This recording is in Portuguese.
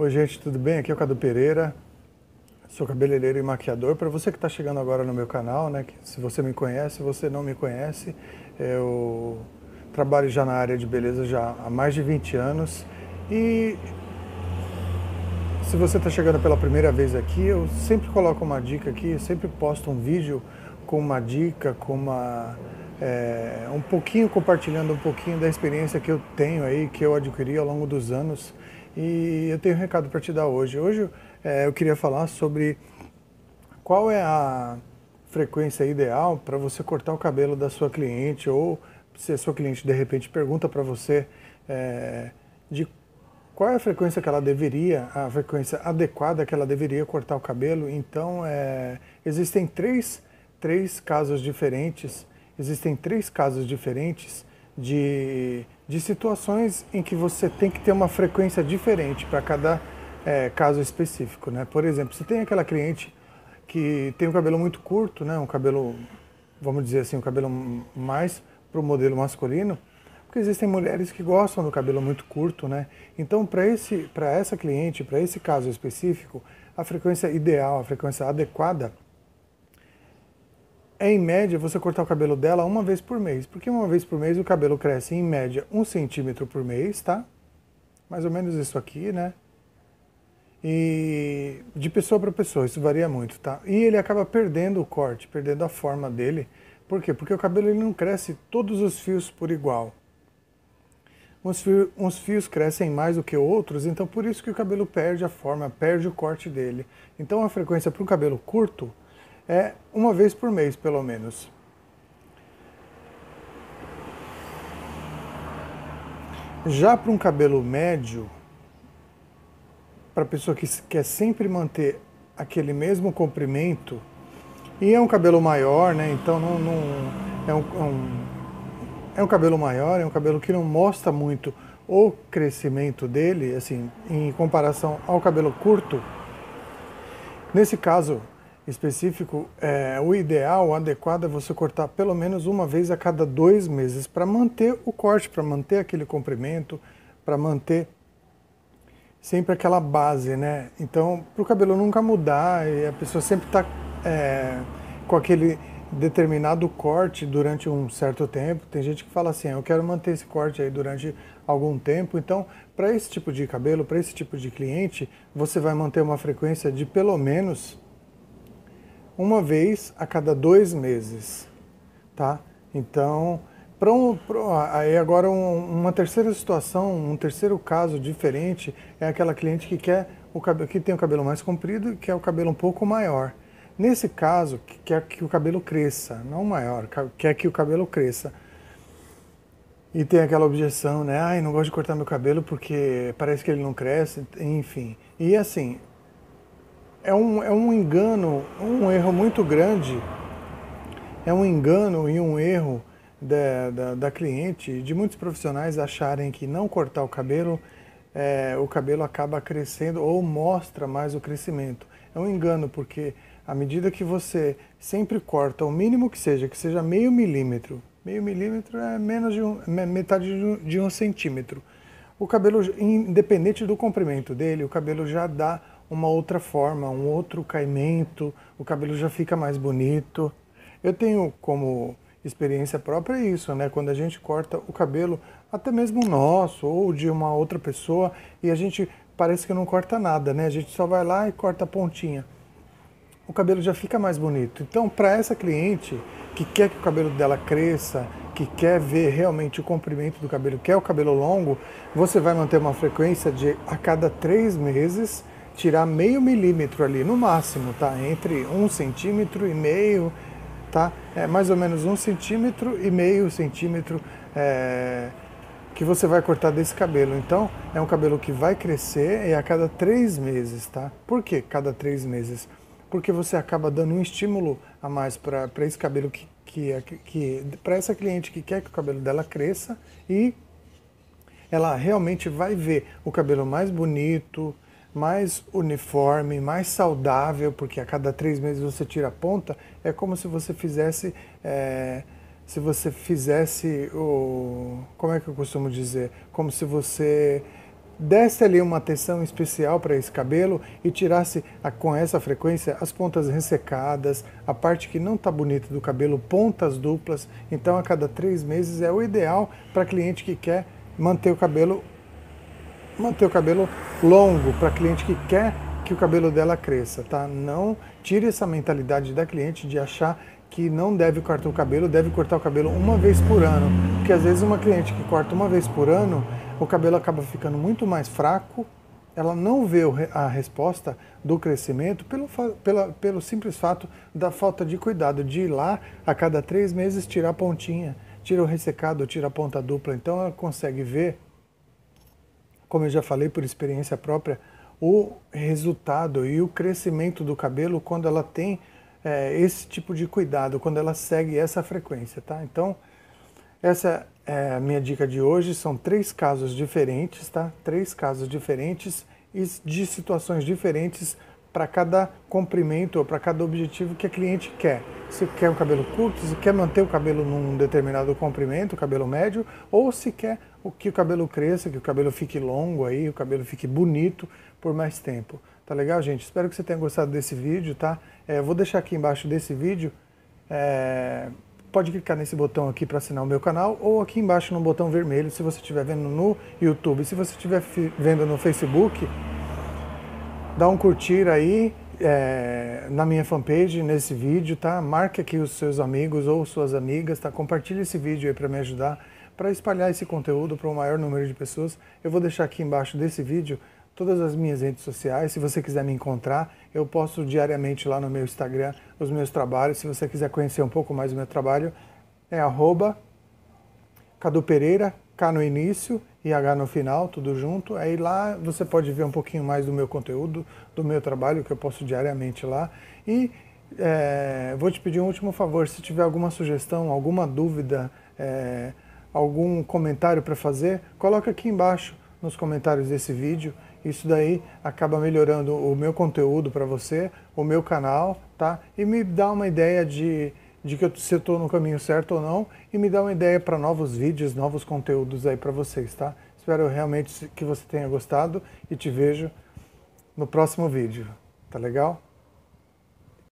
Oi, gente, tudo bem? Aqui é o Cadu Pereira, sou cabeleireiro e maquiador. Para você que está chegando agora no meu canal, né, se você me conhece, se você não me conhece, eu trabalho já na área de beleza já há mais de 20 anos e se você está chegando pela primeira vez aqui, eu sempre coloco uma dica aqui, sempre posto um vídeo com uma dica, com uma é, um pouquinho compartilhando um pouquinho da experiência que eu tenho aí, que eu adquiri ao longo dos anos e eu tenho um recado para te dar hoje. Hoje é, eu queria falar sobre qual é a frequência ideal para você cortar o cabelo da sua cliente ou se a sua cliente de repente pergunta para você é, de qual é a frequência que ela deveria, a frequência adequada que ela deveria cortar o cabelo. Então, é, existem três, três casos diferentes, existem três casos diferentes de, de situações em que você tem que ter uma frequência diferente para cada é, caso específico. Né? Por exemplo, se tem aquela cliente que tem um cabelo muito curto, né? um cabelo, vamos dizer assim, um cabelo mais para o modelo masculino, porque existem mulheres que gostam do cabelo muito curto, né? Então, para esse, para essa cliente, para esse caso específico, a frequência ideal, a frequência adequada é, em média, você cortar o cabelo dela uma vez por mês. Porque uma vez por mês o cabelo cresce, em média, um centímetro por mês, tá? Mais ou menos isso aqui, né? E de pessoa para pessoa, isso varia muito, tá? E ele acaba perdendo o corte, perdendo a forma dele. Por quê? Porque o cabelo ele não cresce todos os fios por igual. Uns fios, uns fios crescem mais do que outros, então por isso que o cabelo perde a forma, perde o corte dele. Então a frequência para um cabelo curto é uma vez por mês, pelo menos. Já para um cabelo médio, para pessoa que quer sempre manter aquele mesmo comprimento, e é um cabelo maior, né? Então não, não é, um, é, um, é um cabelo maior, é um cabelo que não mostra muito o crescimento dele, assim, em comparação ao cabelo curto. Nesse caso, específico, é, o ideal, o adequado é você cortar pelo menos uma vez a cada dois meses para manter o corte, para manter aquele comprimento, para manter sempre aquela base, né? Então, para o cabelo nunca mudar e a pessoa sempre está é, com aquele determinado corte durante um certo tempo. Tem gente que fala assim, eu quero manter esse corte aí durante algum tempo. Então, para esse tipo de cabelo, para esse tipo de cliente, você vai manter uma frequência de pelo menos uma vez a cada dois meses, tá? Então, para um, aí agora um, uma terceira situação, um terceiro caso diferente é aquela cliente que quer o cabelo, que tem o cabelo mais comprido e quer o cabelo um pouco maior. Nesse caso, quer que o cabelo cresça, não maior, quer que o cabelo cresça. E tem aquela objeção, né? Ai, não gosto de cortar meu cabelo porque parece que ele não cresce, enfim. E assim, é um, é um engano, um erro muito grande, é um engano e um erro da, da, da cliente, de muitos profissionais acharem que não cortar o cabelo, é, o cabelo acaba crescendo ou mostra mais o crescimento. É um engano, porque à medida que você sempre corta o mínimo que seja, que seja meio milímetro, meio milímetro é menos de um, metade de um, de um centímetro. O cabelo, independente do comprimento dele, o cabelo já dá uma outra forma, um outro caimento, o cabelo já fica mais bonito. Eu tenho como experiência própria isso, né? Quando a gente corta o cabelo, até mesmo nosso ou de uma outra pessoa, e a gente parece que não corta nada, né? A gente só vai lá e corta a pontinha. O cabelo já fica mais bonito. Então, para essa cliente que quer que o cabelo dela cresça, que quer ver realmente o comprimento do cabelo, quer o cabelo longo, você vai manter uma frequência de a cada três meses tirar meio milímetro ali, no máximo, tá? Entre um centímetro e meio, tá? É mais ou menos um centímetro e meio centímetro é, que você vai cortar desse cabelo. Então, é um cabelo que vai crescer e a cada três meses, tá? Por que cada três meses? Porque você acaba dando um estímulo a mais para esse cabelo que, que, é, que para essa cliente que quer que o cabelo dela cresça e ela realmente vai ver o cabelo mais bonito, mais uniforme, mais saudável, porque a cada três meses você tira a ponta, é como se você fizesse, é, se você fizesse o, como é que eu costumo dizer, como se você desse ali uma atenção especial para esse cabelo e tirasse a, com essa frequência as pontas ressecadas, a parte que não está bonita do cabelo, pontas duplas. Então, a cada três meses é o ideal para cliente que quer manter o cabelo manter o cabelo longo, para cliente que quer que o cabelo dela cresça, tá? Não tire essa mentalidade da cliente de achar que não deve cortar o cabelo, deve cortar o cabelo uma vez por ano. Porque às vezes uma cliente que corta uma vez por ano, o cabelo acaba ficando muito mais fraco, ela não vê a resposta do crescimento pelo, pela, pelo simples fato da falta de cuidado, de ir lá a cada três meses tirar a pontinha, tira o ressecado, tira a ponta dupla. Então ela consegue ver, como eu já falei por experiência própria, o resultado e o crescimento do cabelo quando ela tem é, esse tipo de cuidado quando ela segue essa frequência, tá? Então, essa é a minha dica de hoje. São três casos diferentes, tá? Três casos diferentes e de situações diferentes para cada comprimento ou para cada objetivo que a cliente quer. Se quer um cabelo curto, se quer manter o cabelo num determinado comprimento, o cabelo médio, ou se quer que o cabelo cresça, que o cabelo fique longo aí, o cabelo fique bonito por mais tempo. Tá legal, gente? Espero que você tenha gostado desse vídeo, tá? É, vou deixar aqui embaixo desse vídeo, é, pode clicar nesse botão aqui para assinar o meu canal ou aqui embaixo no botão vermelho se você estiver vendo no YouTube. Se você estiver vendo no Facebook, dá um curtir aí é, na minha fanpage, nesse vídeo, tá? Marque aqui os seus amigos ou suas amigas, tá? Compartilhe esse vídeo aí para me ajudar, para espalhar esse conteúdo para o um maior número de pessoas. Eu vou deixar aqui embaixo desse vídeo todas as minhas redes sociais. Se você quiser me encontrar, eu posto diariamente lá no meu Instagram os meus trabalhos. Se você quiser conhecer um pouco mais do meu trabalho, é arroba Cadu Pereira, K no início e H no final, tudo junto. Aí lá você pode ver um pouquinho mais do meu conteúdo, do meu trabalho, que eu posto diariamente lá. E é, vou te pedir um último favor, se tiver alguma sugestão, alguma dúvida, é, algum comentário para fazer, coloca aqui embaixo nos comentários desse vídeo isso daí acaba melhorando o meu conteúdo para você, o meu canal, tá? E me dá uma ideia de, de que eu, se eu estou no caminho certo ou não, e me dá uma ideia para novos vídeos, novos conteúdos aí para vocês, tá? Espero realmente que você tenha gostado e te vejo no próximo vídeo, tá legal?